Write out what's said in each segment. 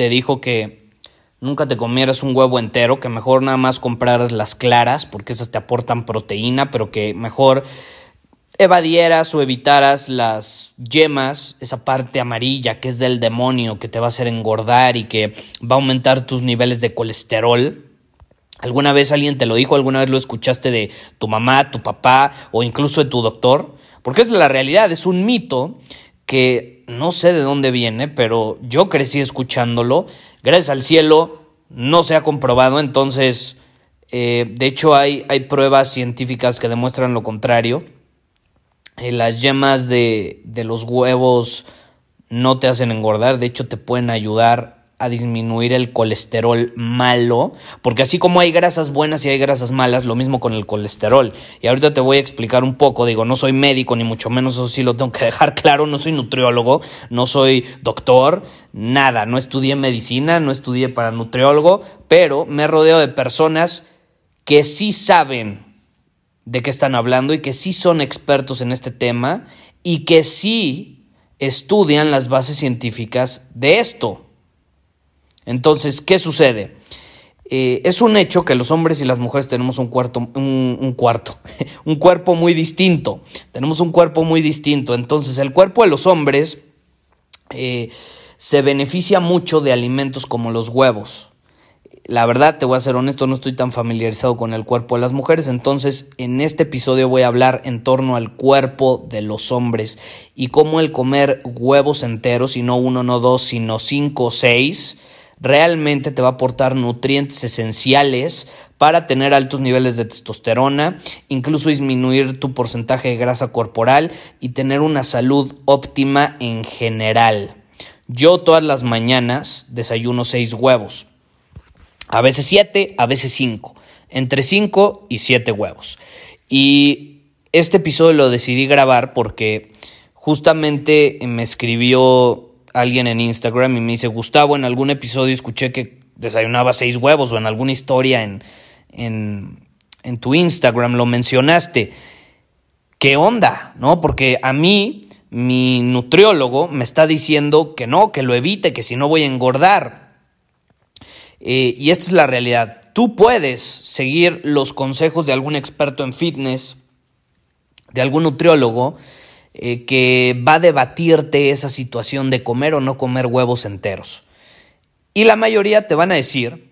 te dijo que nunca te comieras un huevo entero, que mejor nada más compraras las claras, porque esas te aportan proteína, pero que mejor evadieras o evitaras las yemas, esa parte amarilla que es del demonio, que te va a hacer engordar y que va a aumentar tus niveles de colesterol? ¿Alguna vez alguien te lo dijo? ¿Alguna vez lo escuchaste de tu mamá, tu papá o incluso de tu doctor? Porque es la realidad, es un mito que no sé de dónde viene, pero yo crecí escuchándolo. Gracias al cielo no se ha comprobado, entonces, eh, de hecho hay, hay, pruebas científicas que demuestran lo contrario. Eh, las yemas de, de los huevos no te hacen engordar, de hecho te pueden ayudar a disminuir el colesterol malo, porque así como hay grasas buenas y hay grasas malas, lo mismo con el colesterol. Y ahorita te voy a explicar un poco, digo, no soy médico ni mucho menos, eso sí lo tengo que dejar claro, no soy nutriólogo, no soy doctor, nada, no estudié medicina, no estudié para nutriólogo, pero me rodeo de personas que sí saben de qué están hablando y que sí son expertos en este tema y que sí estudian las bases científicas de esto. Entonces, ¿qué sucede? Eh, es un hecho que los hombres y las mujeres tenemos un cuarto, un, cuarto, un cuerpo muy distinto. Tenemos un cuerpo muy distinto. Entonces, el cuerpo de los hombres eh, se beneficia mucho de alimentos como los huevos. La verdad, te voy a ser honesto, no estoy tan familiarizado con el cuerpo de las mujeres, entonces en este episodio voy a hablar en torno al cuerpo de los hombres y cómo el comer huevos enteros, y no uno, no dos, sino cinco o seis, realmente te va a aportar nutrientes esenciales para tener altos niveles de testosterona, incluso disminuir tu porcentaje de grasa corporal y tener una salud óptima en general. Yo todas las mañanas desayuno seis huevos, a veces siete, a veces cinco, entre cinco y siete huevos. Y este episodio lo decidí grabar porque justamente me escribió alguien en Instagram y me dice, Gustavo, en algún episodio escuché que desayunaba seis huevos o en alguna historia en, en, en tu Instagram lo mencionaste. ¿Qué onda? ¿No? Porque a mí, mi nutriólogo me está diciendo que no, que lo evite, que si no voy a engordar. Eh, y esta es la realidad. Tú puedes seguir los consejos de algún experto en fitness, de algún nutriólogo, eh, que va a debatirte esa situación de comer o no comer huevos enteros. Y la mayoría te van a decir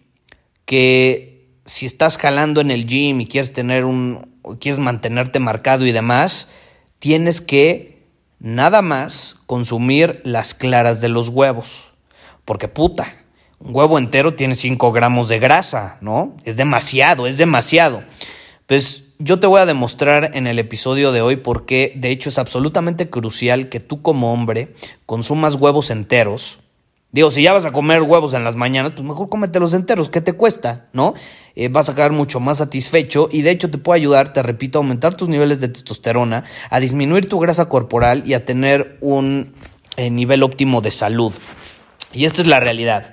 que si estás jalando en el gym y quieres tener un quieres mantenerte marcado y demás, tienes que nada más consumir las claras de los huevos. Porque puta, un huevo entero tiene 5 gramos de grasa, ¿no? Es demasiado, es demasiado. Pues yo te voy a demostrar en el episodio de hoy por qué, de hecho, es absolutamente crucial que tú como hombre consumas huevos enteros. Digo, si ya vas a comer huevos en las mañanas, pues mejor cómete los enteros, ¿qué te cuesta? ¿No? Eh, vas a quedar mucho más satisfecho y de hecho te puede ayudar, te repito, a aumentar tus niveles de testosterona, a disminuir tu grasa corporal y a tener un eh, nivel óptimo de salud. Y esta es la realidad.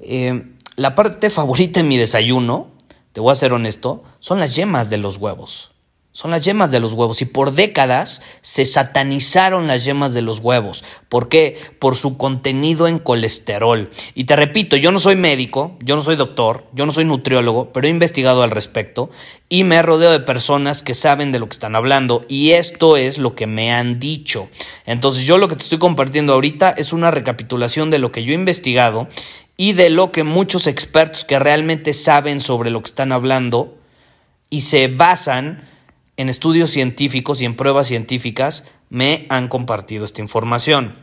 Eh, la parte favorita de mi desayuno te voy a ser honesto, son las yemas de los huevos. Son las yemas de los huevos. Y por décadas se satanizaron las yemas de los huevos. ¿Por qué? Por su contenido en colesterol. Y te repito, yo no soy médico, yo no soy doctor, yo no soy nutriólogo, pero he investigado al respecto y me he rodeado de personas que saben de lo que están hablando. Y esto es lo que me han dicho. Entonces yo lo que te estoy compartiendo ahorita es una recapitulación de lo que yo he investigado y de lo que muchos expertos que realmente saben sobre lo que están hablando y se basan en estudios científicos y en pruebas científicas me han compartido esta información.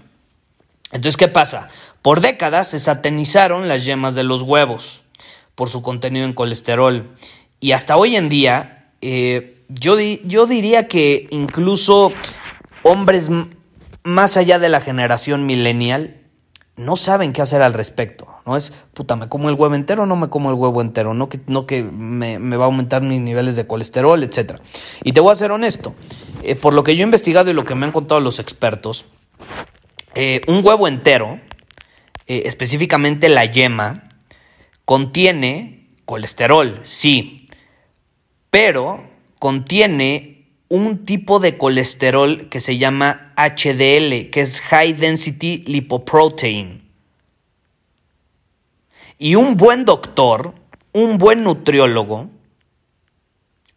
Entonces, ¿qué pasa? Por décadas se satanizaron las yemas de los huevos por su contenido en colesterol y hasta hoy en día eh, yo, yo diría que incluso hombres más allá de la generación millennial no saben qué hacer al respecto. No es, puta, ¿me como el huevo entero o no me como el huevo entero? No que, no que me, va a aumentar mis niveles de colesterol, etc. Y te voy a ser honesto. Eh, por lo que yo he investigado y lo que me han contado los expertos, eh, un huevo entero, eh, específicamente la yema, contiene colesterol, sí, pero contiene un tipo de colesterol que se llama HDL, que es High Density Lipoprotein. Y un buen doctor, un buen nutriólogo,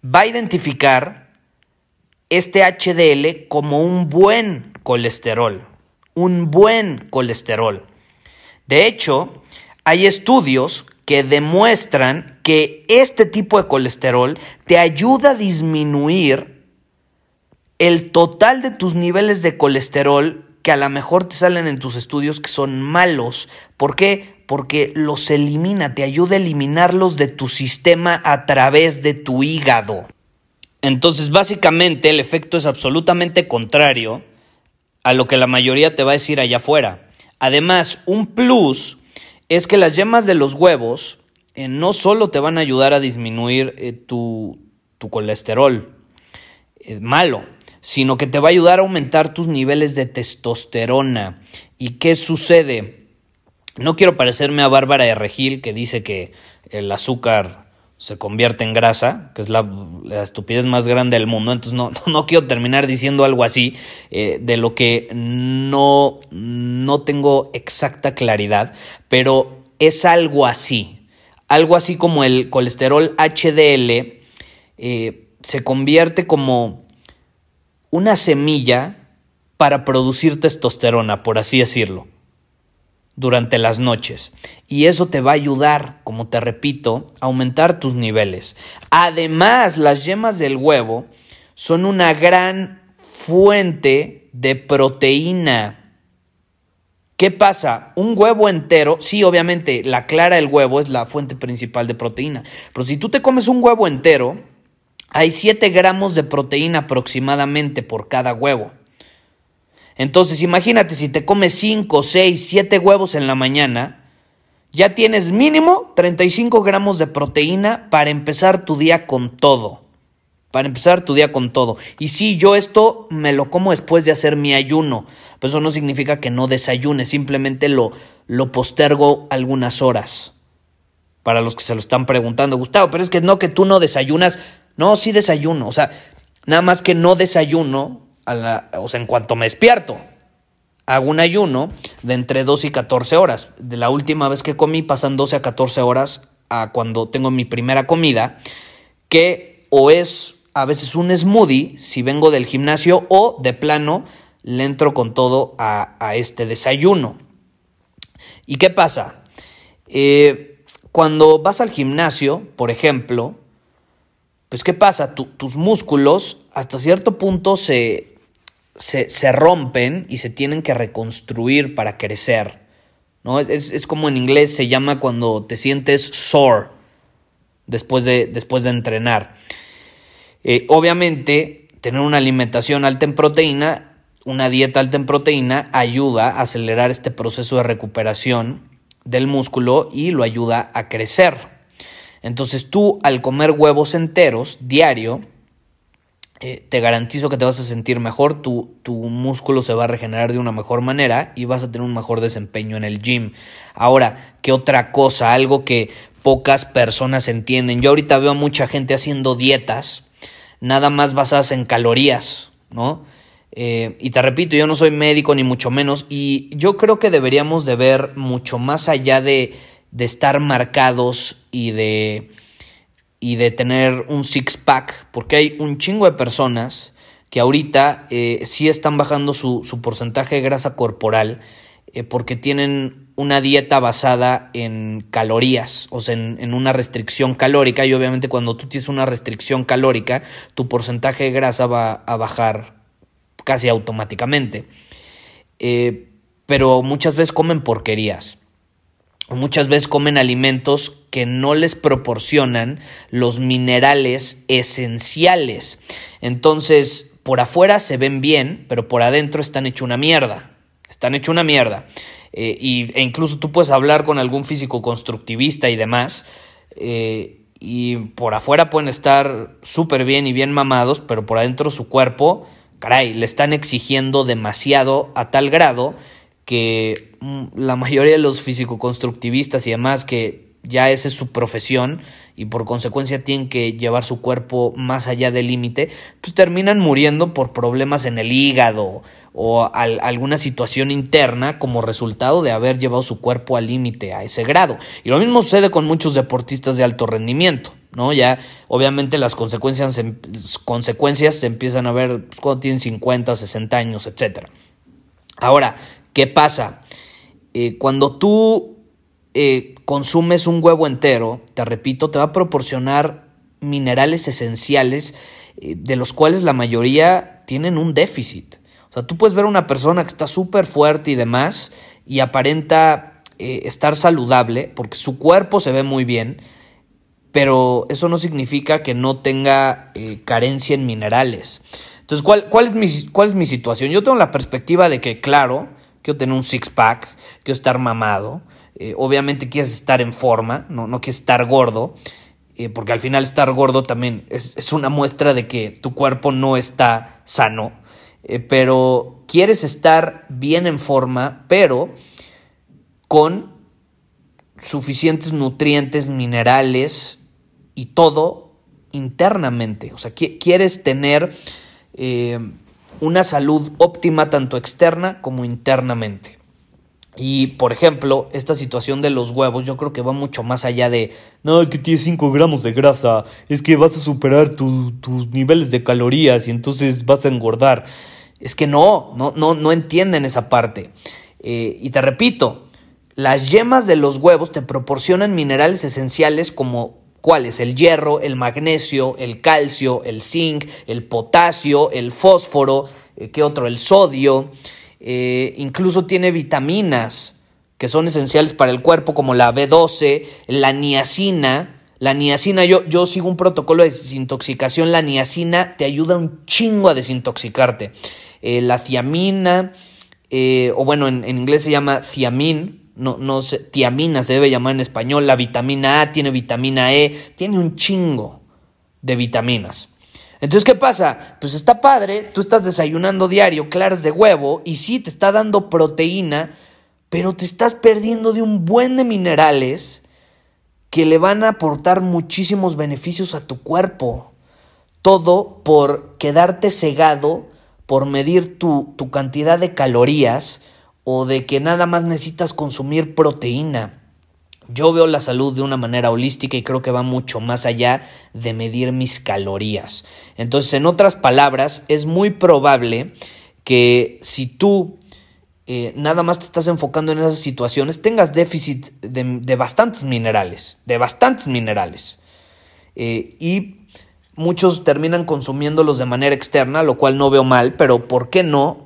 va a identificar este HDL como un buen colesterol, un buen colesterol. De hecho, hay estudios que demuestran que este tipo de colesterol te ayuda a disminuir el total de tus niveles de colesterol que a lo mejor te salen en tus estudios que son malos. ¿Por qué? Porque los elimina, te ayuda a eliminarlos de tu sistema a través de tu hígado. Entonces, básicamente, el efecto es absolutamente contrario a lo que la mayoría te va a decir allá afuera. Además, un plus es que las yemas de los huevos eh, no solo te van a ayudar a disminuir eh, tu, colesterol eh, malo, sino que te va a ayudar a aumentar tus niveles de testosterona. ¿Y qué sucede? No quiero parecerme a Bárbara de Regil que dice que el azúcar se convierte en grasa, que es la, estupidez más grande del mundo. Entonces no, no quiero terminar diciendo algo así de lo que no, no tengo exacta claridad, pero es algo así. Algo así como el colesterol HDL eh, se convierte como una semilla para producir testosterona, por así decirlo, durante las noches. Y eso te va a ayudar, como te repito, a aumentar tus niveles. Además, las yemas del huevo son una gran fuente de proteína ¿Qué pasa? Un huevo entero, sí, obviamente la clara del huevo es la fuente principal de proteína, pero si tú te comes un huevo entero, hay 7 gramos de proteína aproximadamente por cada huevo. Entonces imagínate si te comes 5, 6, 7 huevos en la mañana, ya tienes mínimo 35 gramos de proteína para empezar tu día con todo para empezar tu día con todo. Y sí, yo esto me lo como después de hacer mi ayuno, pero eso no significa que no desayune, simplemente lo, lo postergo algunas horas. Para los que se lo están preguntando, Gustavo, pero es que no que tú no desayunas. No, sí desayuno, o sea, nada más que no desayuno, a o sea, en cuanto me despierto. Hago un ayuno de entre 2 y 14 horas. De la última vez que comí pasan 12 a 14 horas a cuando tengo mi primera comida, que o es a veces un smoothie si vengo del gimnasio o de plano le entro con todo a, este desayuno. ¿Y qué pasa? Eh, cuando vas al gimnasio, por ejemplo, pues ¿qué pasa? tus músculos hasta cierto punto se, se, rompen y se tienen que reconstruir para crecer. ¿no? Es, es, como en inglés se llama cuando te sientes sore después de, después de entrenar. Eh, obviamente, tener una alimentación alta en proteína, una dieta alta en proteína, ayuda a acelerar este proceso de recuperación del músculo y lo ayuda a crecer. Entonces tú al comer huevos enteros diario, eh, te garantizo que te vas a sentir mejor, tu, tu, músculo se va a regenerar de una mejor manera y vas a tener un mejor desempeño en el gym. Ahora, ¿qué otra cosa? Algo que pocas personas entienden. Yo ahorita veo a mucha gente haciendo dietas nada más basadas en calorías, ¿no? Eh, y te repito, yo no soy médico ni mucho menos, y yo creo que deberíamos de ver mucho más allá de, de estar marcados y de, y de tener un six-pack, porque hay un chingo de personas que ahorita eh, sí están bajando su, su, porcentaje de grasa corporal eh, porque tienen una dieta basada en calorías, o sea, en, una restricción calórica, y obviamente cuando tú tienes una restricción calórica, tu porcentaje de grasa va a bajar casi automáticamente. Eh, pero muchas veces comen porquerías. Muchas veces comen alimentos que no les proporcionan los minerales esenciales. Entonces, por afuera se ven bien, pero por adentro están hecho una mierda. Están hecho una mierda. Eh, y, e incluso tú puedes hablar con algún físico constructivista y demás. Eh, y por afuera pueden estar súper bien y bien mamados, pero por adentro su cuerpo, caray, le están exigiendo demasiado a tal grado que mm, la mayoría de los físico-constructivistas y demás que ya esa es su profesión y por consecuencia tienen que llevar su cuerpo más allá del límite, pues terminan muriendo por problemas en el hígado o alguna situación interna como resultado de haber llevado su cuerpo al límite a ese grado. Y lo mismo sucede con muchos deportistas de alto rendimiento, ¿no? Ya obviamente las consecuencias, consecuencias se empiezan a ver cuando tienen 50, 60 años, etc. Ahora, ¿Qué pasa? Eh, cuando tú eh, consumes un huevo entero, te repito, te va a proporcionar minerales esenciales eh, de los cuales la mayoría tienen un déficit. O sea, tú puedes ver a una persona que está súper fuerte y demás y aparenta estar saludable porque su cuerpo se ve muy bien, pero eso no significa que no tenga carencia en minerales. Entonces, ¿cuál, cuál, es mi, ¿cuál es mi situación? Yo tengo la perspectiva de que, claro, quiero tener un six-pack, quiero estar mamado, eh, obviamente quieres estar en forma, no, no quieres estar gordo, eh, porque al final estar gordo también es, una muestra de que tu cuerpo no está sano, eh, pero quieres estar bien en forma, pero con suficientes nutrientes, minerales y todo internamente. O sea, quieres tener una salud óptima tanto externa como internamente. Y, por ejemplo, esta situación de los huevos yo creo que va mucho más allá de, no, es que tienes 5 gramos de grasa, es que vas a superar tus niveles de calorías y entonces vas a engordar. Es que no, no, no, no entienden esa parte. Eh, y te repito, las yemas de los huevos te proporcionan minerales esenciales como ¿Cuáles? El hierro, el magnesio, el calcio, el zinc, el potasio, el fósforo, eh, ¿qué otro? El sodio. Eh, incluso tiene vitaminas que son esenciales para el cuerpo, como la B12, la niacina. La niacina, yo, yo sigo un protocolo de desintoxicación. La niacina te ayuda un chingo a desintoxicarte. Eh, la thiamina, o bueno, en, en, inglés se llama thiamin, no, no sé, tiamina se debe llamar en español, la vitamina A tiene vitamina E, tiene un chingo de vitaminas. Entonces, ¿qué pasa? Pues está padre, tú estás desayunando diario claras de huevo y sí te está dando proteína, pero te estás perdiendo de un buen de minerales que le van a aportar muchísimos beneficios a tu cuerpo. Todo por quedarte cegado, por medir tu, tu cantidad de calorías, o de que nada más necesitas consumir proteína. Yo veo la salud de una manera holística y creo que va mucho más allá de medir mis calorías. Entonces, en otras palabras, es muy probable que si tú eh, nada más te estás enfocando en esas situaciones, tengas déficit de, bastantes minerales, de bastantes minerales. Eh, y muchos terminan consumiéndolos de manera externa, lo cual no veo mal, pero ¿por qué no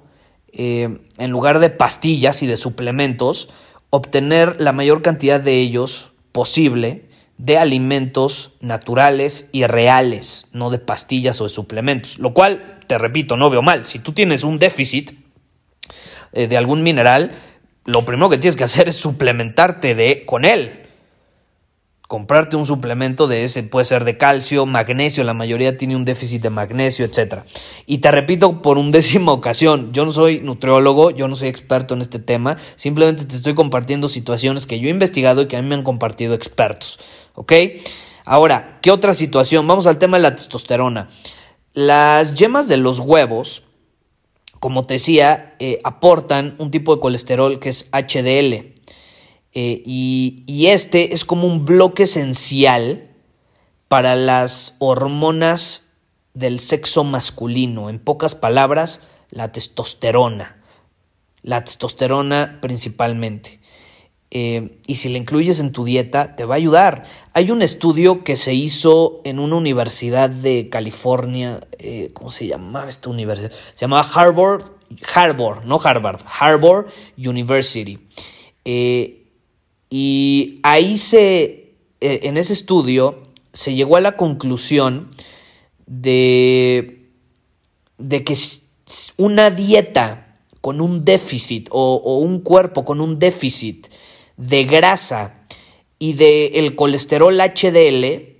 eh, en lugar de pastillas y de suplementos, obtener la mayor cantidad de ellos posible de alimentos naturales y reales, no de pastillas o de suplementos. Lo cual, te repito, no veo mal. Si tú tienes un déficit eh, de algún mineral, lo primero que tienes que hacer es suplementarte de, con él comprarte un suplemento de ese, puede ser de calcio, magnesio, la mayoría tiene un déficit de magnesio, etc. Y te repito por undécima ocasión, yo no soy nutriólogo, yo no soy experto en este tema, simplemente te estoy compartiendo situaciones que yo he investigado y que a mí me han compartido expertos, ¿ok? Ahora, ¿qué otra situación? Vamos al tema de la testosterona. Las yemas de los huevos, como te decía, eh, aportan un tipo de colesterol que es HDL. Eh, y, este es como un bloque esencial para las hormonas del sexo masculino. En pocas palabras, la testosterona. La testosterona principalmente. eh, y si la incluyes en tu dieta te va a ayudar. Hay un estudio que se hizo en una universidad de California, eh, ¿cómo se llama esta universidad? Se llamaba Harvard, Harvard, no Harvard, Harvard University. Eh, y ahí se, en ese estudio, se llegó a la conclusión de, de que una dieta con un déficit o un cuerpo con un déficit de grasa y del el colesterol HDL,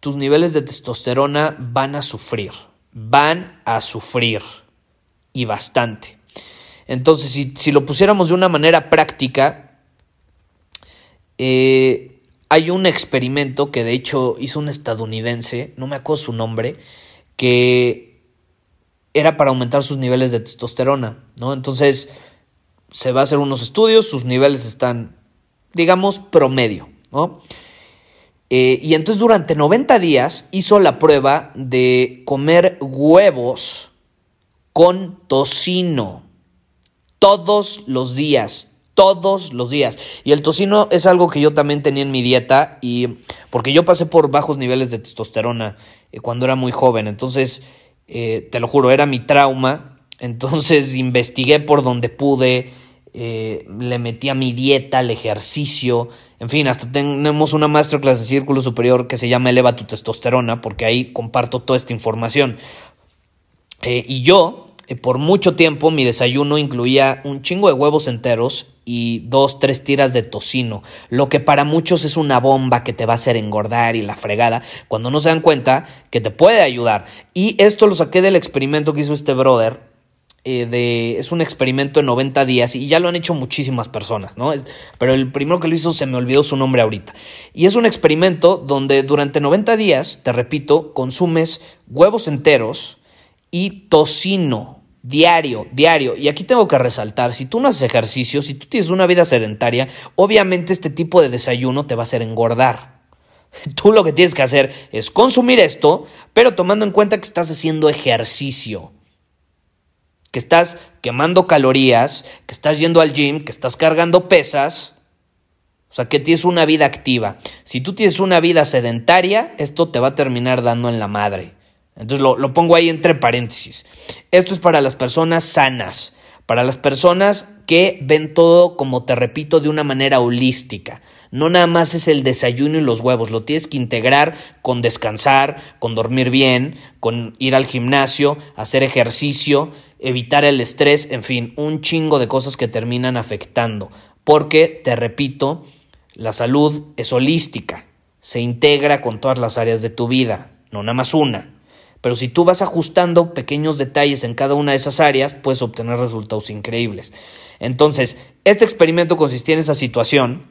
tus niveles de testosterona van a sufrir, van a sufrir y bastante. Entonces, si, lo pusiéramos de una manera práctica, eh, hay un experimento que de hecho hizo un estadounidense, no me acuerdo su nombre, que era para aumentar sus niveles de testosterona, ¿no? Entonces, se va a hacer unos estudios, sus niveles están, digamos, promedio, ¿no? Eh, y entonces durante 90 días hizo la prueba de comer huevos con tocino. Todos los días. Todos los días. Y el tocino es algo que yo también tenía en mi dieta. Y porque yo pasé por bajos niveles de testosterona eh, cuando era muy joven. Entonces, eh, te lo juro, era mi trauma. Entonces investigué por donde pude. Eh, le metí a mi dieta, al ejercicio, en fin, hasta tenemos una masterclass de círculo superior que se llama Eleva tu testosterona, porque ahí comparto toda esta información. Y yo, por mucho tiempo, mi desayuno incluía un chingo de huevos enteros y dos, tres tiras de tocino, lo que para muchos es una bomba que te va a hacer engordar y la fregada, cuando no se dan cuenta que te puede ayudar. Y esto lo saqué del experimento que hizo este brother, eh, de, es un experimento de 90 días y ya lo han hecho muchísimas personas, ¿no? Pero el primero que lo hizo se me olvidó su nombre ahorita. Y es un experimento donde durante 90 días, te repito, consumes huevos enteros y tocino diario, diario. Y aquí tengo que resaltar, si tú no haces ejercicio, si tú tienes una vida sedentaria, obviamente este tipo de desayuno te va a hacer engordar. Tú lo que tienes que hacer es consumir esto, pero tomando en cuenta que estás haciendo ejercicio que estás quemando calorías, que estás yendo al gym, que estás cargando pesas, o sea, que tienes una vida activa. Si tú tienes una vida sedentaria, esto te va a terminar dando en la madre. Entonces lo, lo pongo ahí entre paréntesis. Esto es para las personas sanas, para las personas que ven todo, como te repito, de una manera holística. No nada más es el desayuno y los huevos, lo tienes que integrar con descansar, con dormir bien, con ir al gimnasio, hacer ejercicio, evitar el estrés, en fin, un chingo de cosas que terminan afectando. Porque, te repito, la salud es holística, se integra con todas las áreas de tu vida, no nada más una. Pero si tú vas ajustando pequeños detalles en cada una de esas áreas, puedes obtener resultados increíbles. Entonces, este experimento consistía en esa situación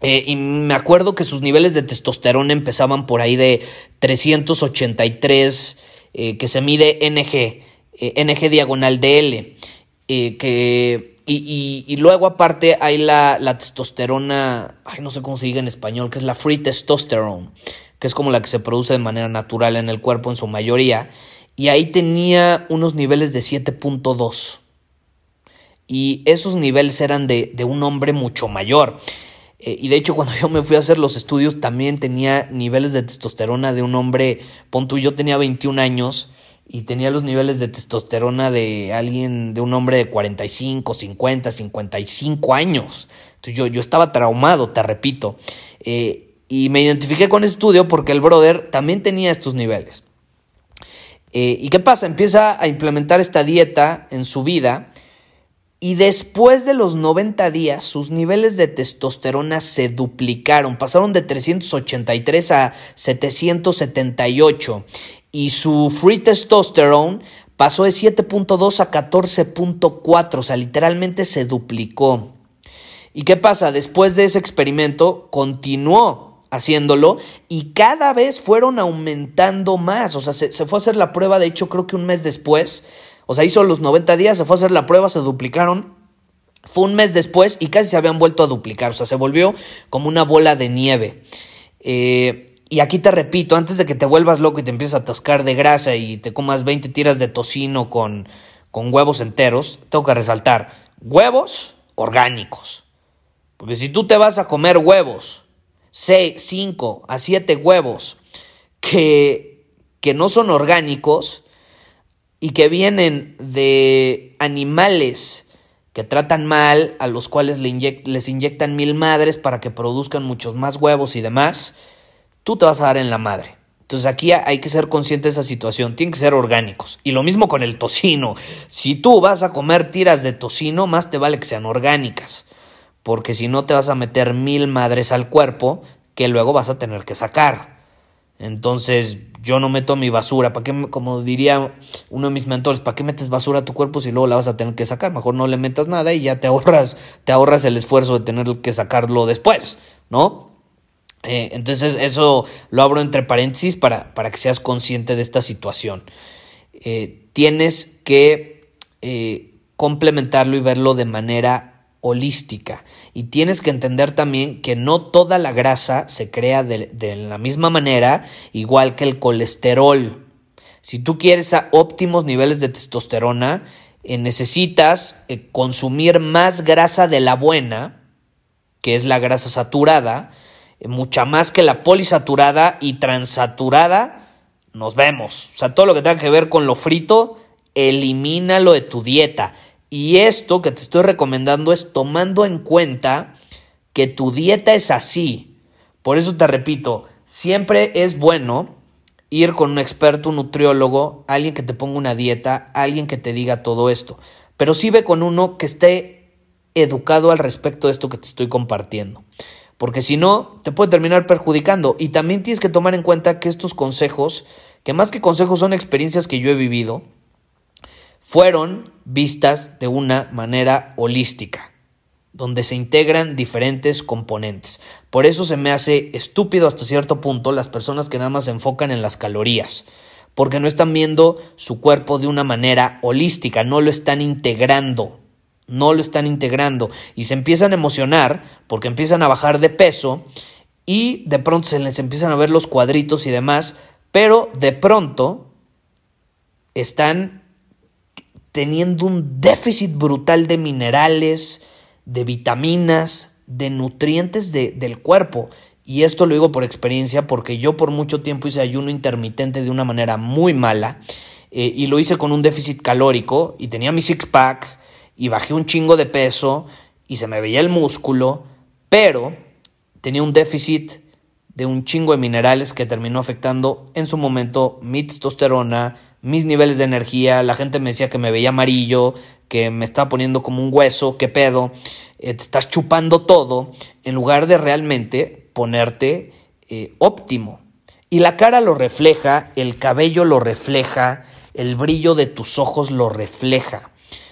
eh, y me acuerdo que sus niveles de testosterona empezaban por ahí de 383, eh, que se mide NG, eh, NG diagonal DL. que, y, y, luego aparte hay la, la, testosterona, ay, no sé cómo se diga en español, que es la free testosterone, que es como la que se produce de manera natural en el cuerpo en su mayoría. Y ahí tenía unos niveles de 7.2. Y esos niveles eran de, de un hombre mucho mayor. Eh, y de hecho, cuando yo me fui a hacer los estudios, también tenía niveles de testosterona de un hombre, pon yo tenía 21 años y tenía los niveles de testosterona de alguien, de un hombre de 45, 50, 55 años. Entonces yo, yo estaba traumado, te repito. Eh, y me identifiqué con ese estudio porque el brother también tenía estos niveles. Eh, ¿Y qué pasa? Empieza a implementar esta dieta en su vida y después de los 90 días, sus niveles de testosterona se duplicaron, pasaron de 383 a 778 y su free testosterone pasó de 7.2 a 14.4, o sea, literalmente se duplicó. ¿Y qué pasa? Después de ese experimento, continuó haciéndolo y cada vez fueron aumentando más, o sea, se, se fue a hacer la prueba, de hecho creo que un mes después, o sea, hizo los 90 días, se fue a hacer la prueba, se duplicaron. Fue un mes después y casi se habían vuelto a duplicar. O sea, se volvió como una bola de nieve. Eh, y aquí te repito, antes de que te vuelvas loco y te empieces a atascar de grasa y te comas 20 tiras de tocino con, con huevos enteros, tengo que resaltar, huevos orgánicos. Porque si tú te vas a comer huevos, 6, 5 a 7 huevos que, que no son orgánicos y que vienen de animales que tratan mal, a los cuales les inyectan mil madres para que produzcan muchos más huevos y demás, tú te vas a dar en la madre. Entonces aquí hay que ser consciente de esa situación, tienen que ser orgánicos. Y lo mismo con el tocino. Si tú vas a comer tiras de tocino, más te vale que sean orgánicas. Porque si no te vas a meter mil madres al cuerpo que luego vas a tener que sacar. Entonces yo no meto mi basura. ¿Para qué, como diría uno de mis mentores, ¿para qué metes basura a tu cuerpo si luego la vas a tener que sacar? Mejor no le metas nada y ya te ahorras, te ahorras el esfuerzo de tener que sacarlo después, ¿no? Eh, entonces eso lo abro entre paréntesis para, para, que seas consciente de esta situación. Eh, tienes que eh, complementarlo y verlo de manera holística. Y tienes que entender también que no toda la grasa se crea de, la misma manera, igual que el colesterol. Si tú quieres a óptimos niveles de testosterona, necesitas consumir más grasa de la buena, que es la grasa saturada, mucha más que la polisaturada y transaturada, nos vemos. O sea, todo lo que tenga que ver con lo frito, elimínalo de tu dieta. Y esto que te estoy recomendando es tomando en cuenta que tu dieta es así. Por eso te repito, siempre es bueno ir con un experto, un nutriólogo, alguien que te ponga una dieta, alguien que te diga todo esto. Pero sí ve con uno que esté educado al respecto de esto que te estoy compartiendo porque si no, te puede terminar perjudicando. Y también tienes que tomar en cuenta que estos consejos, que más que consejos son experiencias que yo he vivido, fueron vistas de una manera holística, donde se integran diferentes componentes. Por eso se me hace estúpido hasta cierto punto las personas que nada más se enfocan en las calorías, porque no están viendo su cuerpo de una manera holística, no lo están integrando no lo están integrando y se empiezan a emocionar porque empiezan a bajar de peso y de pronto se les empiezan a ver los cuadritos y demás, pero de pronto están teniendo un déficit brutal de minerales, de vitaminas, de nutrientes del cuerpo. Y esto lo digo por experiencia porque yo por mucho tiempo hice ayuno intermitente de una manera muy mala eh, y lo hice con un déficit calórico y tenía mi six pack y bajé un chingo de peso y se me veía el músculo, pero tenía un déficit de un chingo de minerales que terminó afectando en su momento mi testosterona, mis niveles de energía, la gente me decía que me veía amarillo, que me estaba poniendo como un hueso, qué pedo, eh, te estás chupando todo, en lugar de realmente ponerte eh, óptimo. Y la cara lo refleja, el cabello lo refleja, el brillo de tus ojos lo refleja.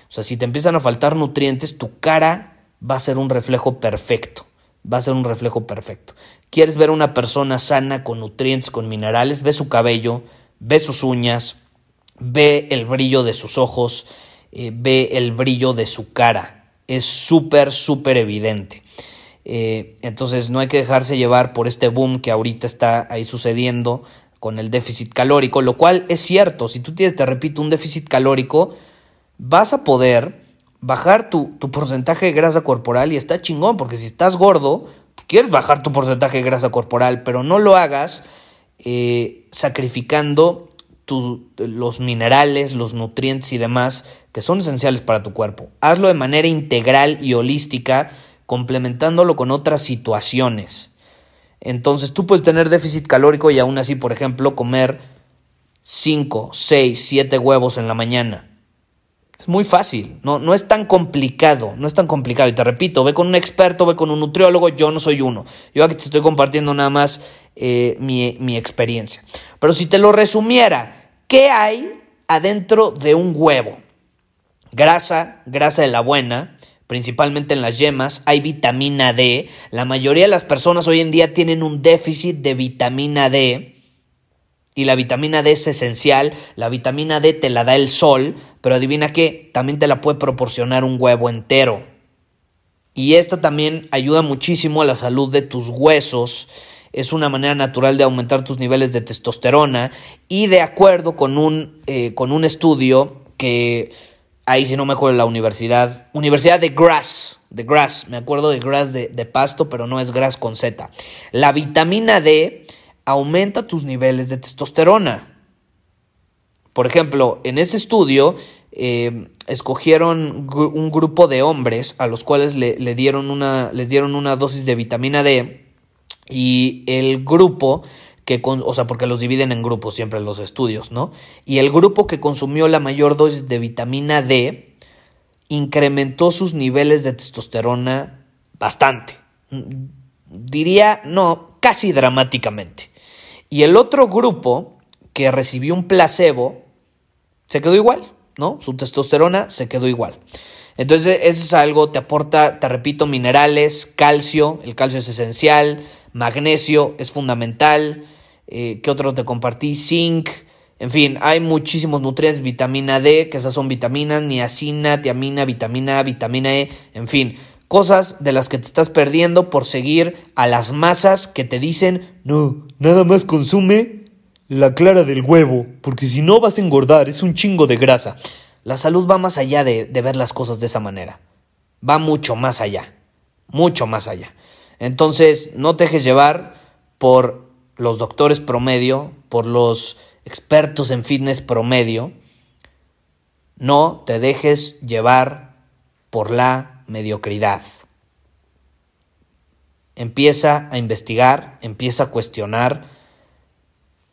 O sea, si te empiezan a faltar nutrientes, tu cara va a ser un reflejo perfecto. Va a ser un reflejo perfecto. ¿Quieres ver una persona sana con nutrientes, con minerales? Ve su cabello, ve sus uñas, ve el brillo de sus ojos, eh, ve el brillo de su cara. Es súper, súper evidente. Eh, entonces no hay que dejarse llevar por este boom que ahorita está ahí sucediendo con el déficit calórico, lo cual es cierto. Si tú tienes, te repito, un déficit calórico, vas a poder bajar tu, porcentaje de grasa corporal y está chingón, porque si estás gordo, quieres bajar tu porcentaje de grasa corporal, pero no lo hagas eh, sacrificando los minerales, los nutrientes y demás que son esenciales para tu cuerpo. Hazlo de manera integral y holística, complementándolo con otras situaciones. Entonces tú puedes tener déficit calórico y aún así, por ejemplo, comer 5, 6, 7 huevos en la mañana es muy fácil, no, no es tan complicado, no es tan complicado. Y te repito, ve con un experto, ve con un nutriólogo, yo no soy uno. Yo aquí te estoy compartiendo nada más eh, mi, mi experiencia. Pero si te lo resumiera, ¿qué hay adentro de un huevo? Grasa, grasa de la buena, principalmente en las yemas, hay vitamina D. La mayoría de las personas hoy en día tienen un déficit de vitamina D. Y la vitamina D es esencial, la vitamina D te la da el sol, pero adivina qué, también te la puede proporcionar un huevo entero. Y esto también ayuda muchísimo a la salud de tus huesos, es una manera natural de aumentar tus niveles de testosterona y de acuerdo con un, eh, con un estudio que ahí si no me acuerdo la universidad, Universidad de Grass, de Grass, me acuerdo de Grass de, de pasto, pero no es Grass con Z. La vitamina D aumenta tus niveles de testosterona. Por ejemplo, en ese estudio eh, escogieron un grupo de hombres a los cuales le, dieron una, les dieron una dosis de vitamina D y el grupo que, con, o sea, porque los dividen en grupos siempre los estudios, ¿no? Y el grupo que consumió la mayor dosis de vitamina D incrementó sus niveles de testosterona bastante. Diría, no, casi dramáticamente. Y el otro grupo que recibió un placebo se quedó igual, ¿no? Su testosterona se quedó igual. Entonces, eso es algo, te aporta, te repito, minerales, calcio, el calcio es esencial, magnesio es fundamental, eh, ¿qué otro te compartí? Zinc, en fin, hay muchísimos nutrientes, vitamina D, que esas son vitaminas, niacina, tiamina, vitamina A, vitamina E, en fin, cosas de las que te estás perdiendo por seguir a las masas que te dicen, no, nada más consume la clara del huevo, porque si no vas a engordar, es un chingo de grasa. La salud va más allá de, de ver las cosas de esa manera, va mucho más allá, mucho más allá. Entonces, no te dejes llevar por los doctores promedio, por los expertos en fitness promedio. No te dejes llevar por la mediocridad. Empieza a investigar, empieza a cuestionar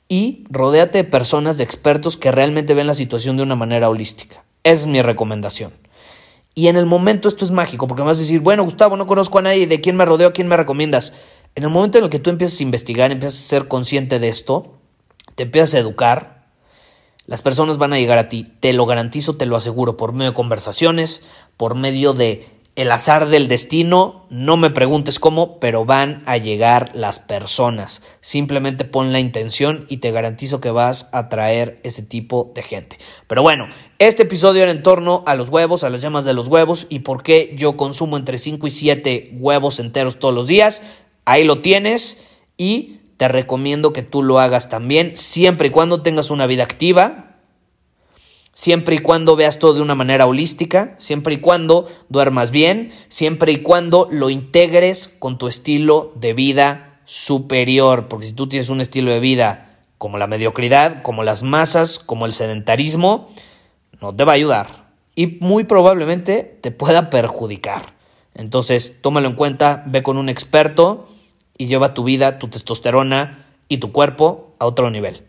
y rodéate de personas, de expertos que realmente ven la situación de una manera holística. Es mi recomendación. Y en el momento esto es mágico, porque me vas a decir, bueno, Gustavo, no conozco a nadie, ¿de quién me rodeo? ¿A quién me recomiendas? En el momento en el que tú empiezas a investigar, empiezas a ser consciente de esto, te empiezas a educar, las personas van a llegar a ti, te lo garantizo, te lo aseguro, por medio de conversaciones, por medio de el azar del destino, no me preguntes cómo, pero van a llegar las personas. Simplemente pon la intención y te garantizo que vas a traer ese tipo de gente. Pero bueno, este episodio era en torno a los huevos, a las llamas de los huevos y por qué yo consumo entre 5 y 7 huevos enteros todos los días. Ahí lo tienes y te recomiendo que tú lo hagas también, siempre y cuando tengas una vida activa, siempre y cuando veas todo de una manera holística, siempre y cuando duermas bien, siempre y cuando lo integres con tu estilo de vida superior, porque si tú tienes un estilo de vida como la mediocridad, como las masas, como el sedentarismo, no te va a ayudar y muy probablemente te pueda perjudicar. Entonces, tómalo en cuenta, ve con un experto y lleva tu vida, tu testosterona y tu cuerpo a otro nivel.